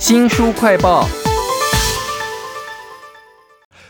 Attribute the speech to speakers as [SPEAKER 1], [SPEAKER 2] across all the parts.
[SPEAKER 1] 新书快报。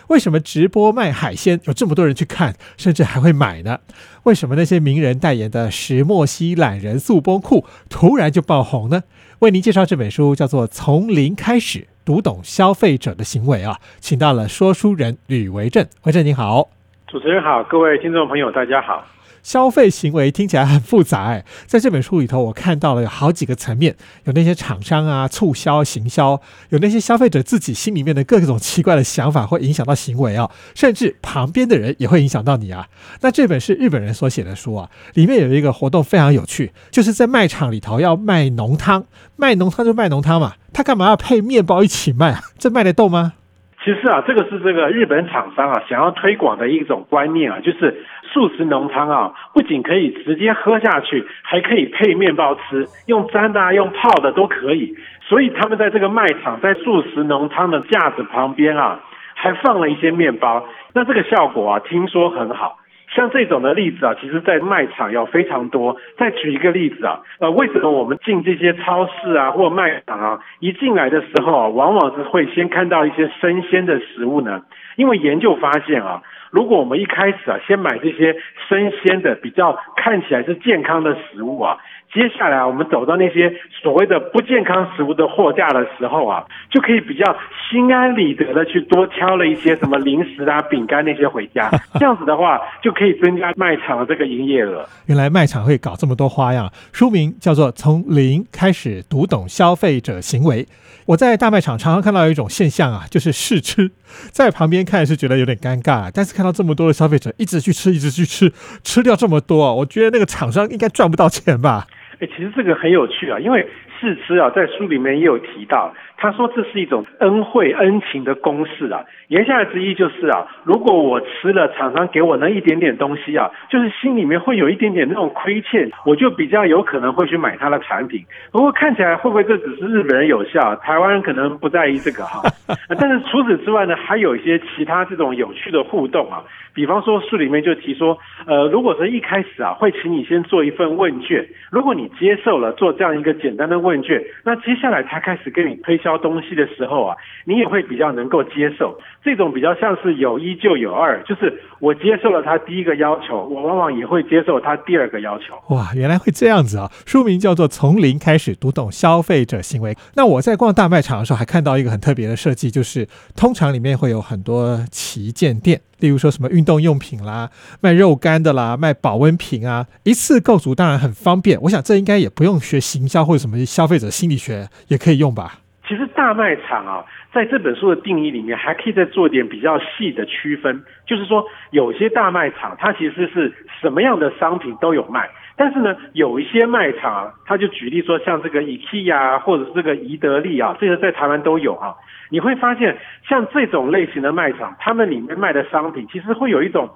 [SPEAKER 2] 为什么直播卖海鲜有这么多人去看，甚至还会买呢？为什么那些名人代言的石墨烯懒人速崩裤突然就爆红呢？为您介绍这本书，叫做《从零开始读懂消费者的行为》啊，请到了说书人吕维正。维正你好，
[SPEAKER 3] 主持人好，各位听众朋友大家好。
[SPEAKER 2] 消费行为听起来很复杂哎，在这本书里头，我看到了有好几个层面，有那些厂商啊促销行销，有那些消费者自己心里面的各种奇怪的想法，会影响到行为啊，甚至旁边的人也会影响到你啊。那这本是日本人所写的书啊，里面有一个活动非常有趣，就是在卖场里头要卖浓汤，卖浓汤就卖浓汤嘛，他干嘛要配面包一起卖啊？这卖得动吗？
[SPEAKER 3] 其实啊，这个是这个日本厂商啊想要推广的一种观念啊，就是素食浓汤啊，不仅可以直接喝下去，还可以配面包吃，用粘的、啊用泡的都可以。所以他们在这个卖场，在素食浓汤的架子旁边啊，还放了一些面包。那这个效果啊，听说很好。像这种的例子啊，其实在卖场要非常多。再举一个例子啊，呃，为什么我们进这些超市啊或卖场啊，一进来的时候啊，往往是会先看到一些生鲜的食物呢？因为研究发现啊，如果我们一开始啊，先买这些生鲜的、比较看起来是健康的食物啊。接下来我们走到那些所谓的不健康食物的货架的时候啊，就可以比较心安理得的去多挑了一些什么零食啊、饼干那些回家。这样子的话，就可以增加卖场的这个营业额。
[SPEAKER 2] 原来卖场会搞这么多花样。书名叫做《从零开始读懂消费者行为》。我在大卖场常常看到一种现象啊，就是试吃，在旁边看是觉得有点尴尬，但是看到这么多的消费者一直去吃，一直去吃，吃掉这么多，我觉得那个厂商应该赚不到钱吧。
[SPEAKER 3] 哎，其实这个很有趣啊，因为试吃啊，在书里面也有提到，他说这是一种恩惠恩情的公式啊。言下之意就是啊，如果我吃了厂商给我那一点点东西啊，就是心里面会有一点点那种亏欠，我就比较有可能会去买他的产品。不过看起来会不会这只是日本人有效，台湾人可能不在意这个哈。但是除此之外呢，还有一些其他这种有趣的互动啊。比方说书里面就提说，呃，如果是一开始啊，会请你先做一份问卷，如果你接受了做这样一个简单的问卷，那接下来他开始跟你推销东西的时候啊，你也会比较能够接受。这种比较像是有一就有二，就是我接受了他第一个要求，我往往也会接受他第二个要求。
[SPEAKER 2] 哇，原来会这样子啊！书名叫做《从零开始读懂消费者行为》。那我在逛大卖场的时候，还看到一个很特别的设计，就是通常里面会有很多旗舰店。例如说什么运动用品啦，卖肉干的啦，卖保温瓶啊，一次购足当然很方便。我想这应该也不用学行销或者什么消费者心理学也可以用吧。
[SPEAKER 3] 其实大卖场啊，在这本书的定义里面，还可以再做点比较细的区分。就是说，有些大卖场它其实是什么样的商品都有卖，但是呢，有一些卖场啊，它就举例说，像这个 IKEA 或者是这个宜得利啊，这些在台湾都有啊。你会发现，像这种类型的卖场，他们里面卖的商品，其实会有一种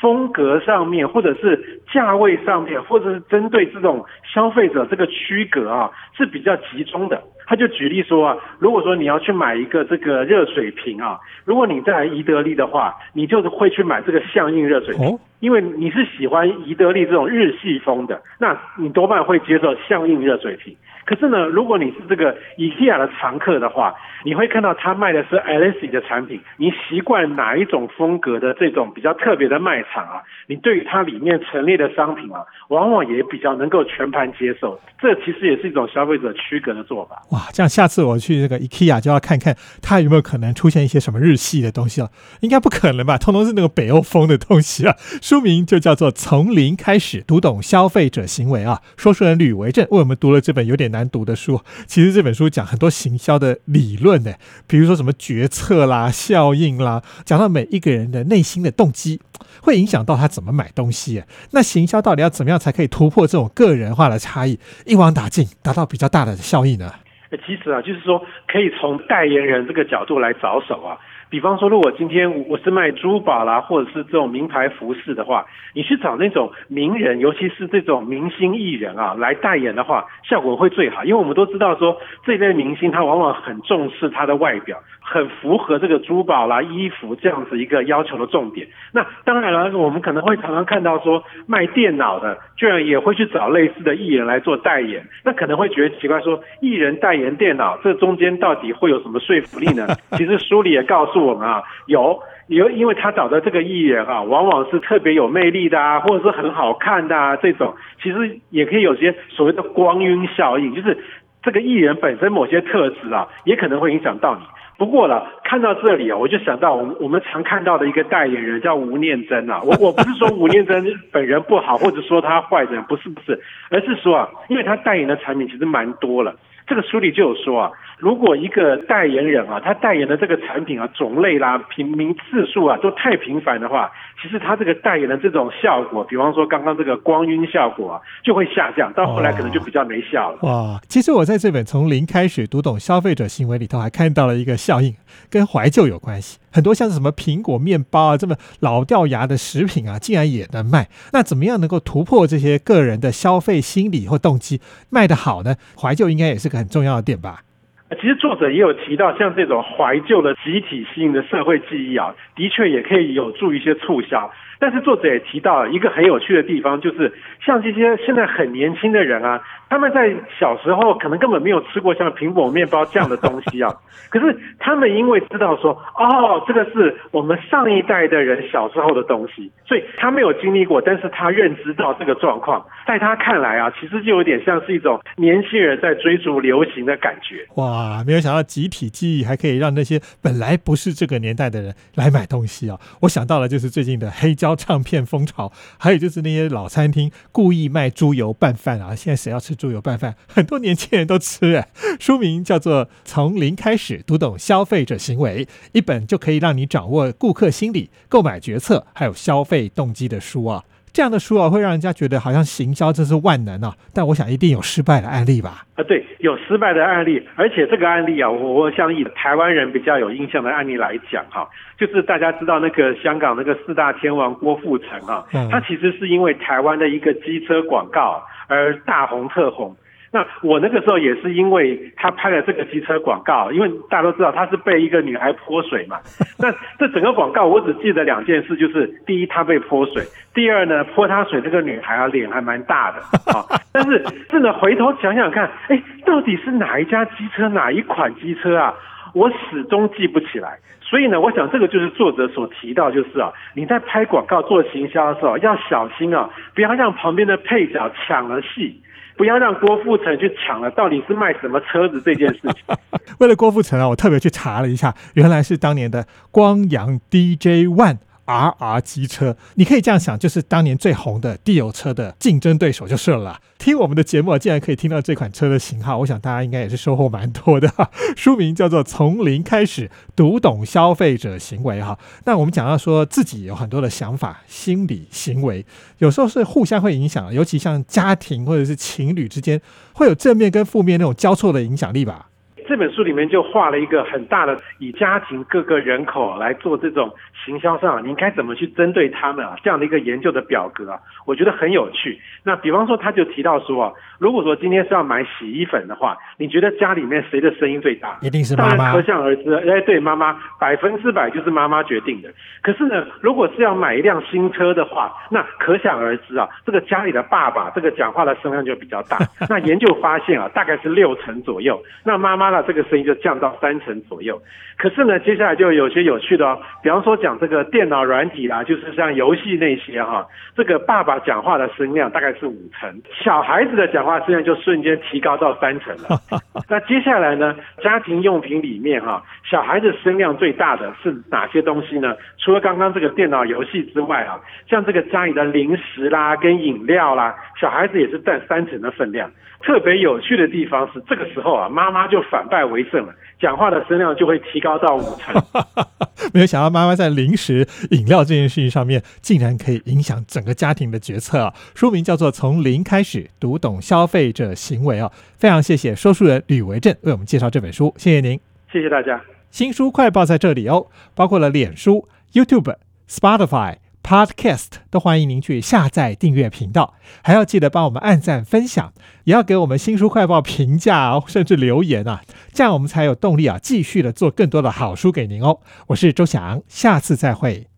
[SPEAKER 3] 风格上面，或者是价位上面，或者是针对这种消费者这个区隔啊，是比较集中的。他就举例说啊，如果说你要去买一个这个热水瓶啊，如果你在宜得利的话，你就是会去买这个象印热水瓶，因为你是喜欢宜得利这种日系风的，那你多半会接受象印热水瓶。可是呢，如果你是这个 IKEA 的常客的话，你会看到他卖的是 a l e s i 的产品。你习惯哪一种风格的这种比较特别的卖场啊？你对于它里面陈列的商品啊，往往也比较能够全盘接受。这其实也是一种消费者区隔的做法。
[SPEAKER 2] 哇，这样下次我去这个 IKEA 就要看看它有没有可能出现一些什么日系的东西了。应该不可能吧？通通是那个北欧风的东西啊。书名就叫做《从零开始读懂消费者行为》啊。说书人吕维正为我们读了这本有点难读的书。其实这本书讲很多行销的理论呢，比如说什么决策啦、效应啦，讲到每一个人的内心的动机，会影响到他怎么买东西。那行销到底要怎么样才可以突破这种个人化的差异，一网打尽，达到比较大的效益呢？
[SPEAKER 3] 其实啊，就是说可以从代言人这个角度来着手啊。比方说，如果今天我是卖珠宝啦，或者是这种名牌服饰的话，你去找那种名人，尤其是这种明星艺人啊来代言的话，效果会最好。因为我们都知道说，这类明星他往往很重视他的外表，很符合这个珠宝啦、衣服这样子一个要求的重点。那当然了，我们可能会常常看到说，卖电脑的居然也会去找类似的艺人来做代言，那可能会觉得奇怪，说艺人代言电脑，这中间到底会有什么说服力呢？其实书里也告诉我们啊，有有，因为他找的这个艺人啊，往往是特别有魅力的啊，或者是很好看的啊，这种其实也可以有些所谓的光晕效应，就是这个艺人本身某些特质啊，也可能会影响到你。不过了，看到这里啊，我就想到我们我们常看到的一个代言人叫吴念真啊，我我不是说吴念真本人不好，或者说他坏人，不是不是，而是说啊，因为他代言的产品其实蛮多了。这个书里就有说啊，如果一个代言人啊，他代言的这个产品啊，种类啦、频名次数啊，都太频繁的话，其实他这个代言的这种效果，比方说刚刚这个光晕效果啊，就会下降，到后来可能就比较没效了。
[SPEAKER 2] 哇，其实我在这本从零开始读懂消费者行为里头，还看到了一个效应，跟怀旧有关系。很多像是什么苹果面包啊，这么老掉牙的食品啊，竟然也能卖。那怎么样能够突破这些个人的消费心理或动机，卖得好呢？怀旧应该也是个很重要的点吧。
[SPEAKER 3] 其实作者也有提到，像这种怀旧的集体性的社会记忆啊，的确也可以有助一些促销。但是作者也提到一个很有趣的地方，就是像这些现在很年轻的人啊，他们在小时候可能根本没有吃过像苹果面包这样的东西啊。可是他们因为知道说，哦，这个是我们上一代的人小时候的东西，所以他没有经历过，但是他认知到这个状况，在他看来啊，其实就有点像是一种年轻人在追逐流行的感觉。
[SPEAKER 2] 哇，没有想到集体记忆还可以让那些本来不是这个年代的人来买东西啊！我想到了就是最近的黑胶。唱片风潮，还有就是那些老餐厅故意卖猪油拌饭啊！现在谁要吃猪油拌饭？很多年轻人都吃哎。书名叫做《从零开始读懂消费者行为》，一本就可以让你掌握顾客心理、购买决策还有消费动机的书啊。这样的书啊，会让人家觉得好像行销真是万能啊！但我想一定有失败的案例吧？
[SPEAKER 3] 啊，对，有失败的案例，而且这个案例啊，我我想以台湾人比较有印象的案例来讲哈，就是大家知道那个香港那个四大天王郭富城啊，他其实是因为台湾的一个机车广告而大红特红。那我那个时候也是因为他拍了这个机车广告，因为大家都知道他是被一个女孩泼水嘛。那这整个广告我只记得两件事，就是第一他被泼水，第二呢泼他水这个女孩啊脸还蛮大的 啊。但是真的回头想想看，哎，到底是哪一家机车哪一款机车啊？我始终记不起来。所以呢，我想这个就是作者所提到，就是啊，你在拍广告做行销的时候要小心啊，不要让旁边的配角抢了戏。不要让郭富城去抢了，到底是卖什么车子这件事情。
[SPEAKER 2] 为了郭富城啊，我特别去查了一下，原来是当年的光阳 DJ One。R R 机车，你可以这样想，就是当年最红的地油车的竞争对手就是了。听我们的节目，竟然可以听到这款车的型号，我想大家应该也是收获蛮多的。书名叫做《从零开始读懂消费者行为》哈。那我们讲到说自己有很多的想法、心理、行为，有时候是互相会影响，尤其像家庭或者是情侣之间，会有正面跟负面那种交错的影响力吧。
[SPEAKER 3] 这本书里面就画了一个很大的，以家庭各个人口来做这种行销上，你应该怎么去针对他们啊？这样的一个研究的表格啊，我觉得很有趣。那比方说，他就提到说啊，如果说今天是要买洗衣粉的话，你觉得家里面谁的声音最大？
[SPEAKER 2] 一定是妈妈。
[SPEAKER 3] 可想而知，哎，对，妈妈百分之百就是妈妈决定的。可是呢，如果是要买一辆新车的话，那可想而知啊，这个家里的爸爸这个讲话的声量就比较大。那研究发现啊，大概是六成左右。那妈妈呢？这个声音就降到三成左右，可是呢，接下来就有些有趣的哦，比方说讲这个电脑软体啊，就是像游戏那些哈，这个爸爸讲话的声量大概是五成，小孩子的讲话声量就瞬间提高到三成了。那接下来呢，家庭用品里面哈，小孩子声量最大的是哪些东西呢？除了刚刚这个电脑游戏之外啊，像这个家里的零食啦、跟饮料啦，小孩子也是占三成的分量。特别有趣的地方是，这个时候啊，妈妈就反败为胜了，讲话的声量就会提高到五成。
[SPEAKER 2] 没有想到妈妈在零食、饮料这件事情上面，竟然可以影响整个家庭的决策啊！书名叫做《从零开始读懂消费者行为》啊，非常谢谢说书人吕维正为我们介绍这本书，谢谢您，
[SPEAKER 3] 谢谢大家。
[SPEAKER 2] 新书快报在这里哦，包括了脸书、YouTube、Spotify、Podcast，都欢迎您去下载订阅频道，还要记得帮我们按赞分享，也要给我们新书快报评价哦，甚至留言啊，这样我们才有动力啊，继续的做更多的好书给您哦。我是周翔，下次再会。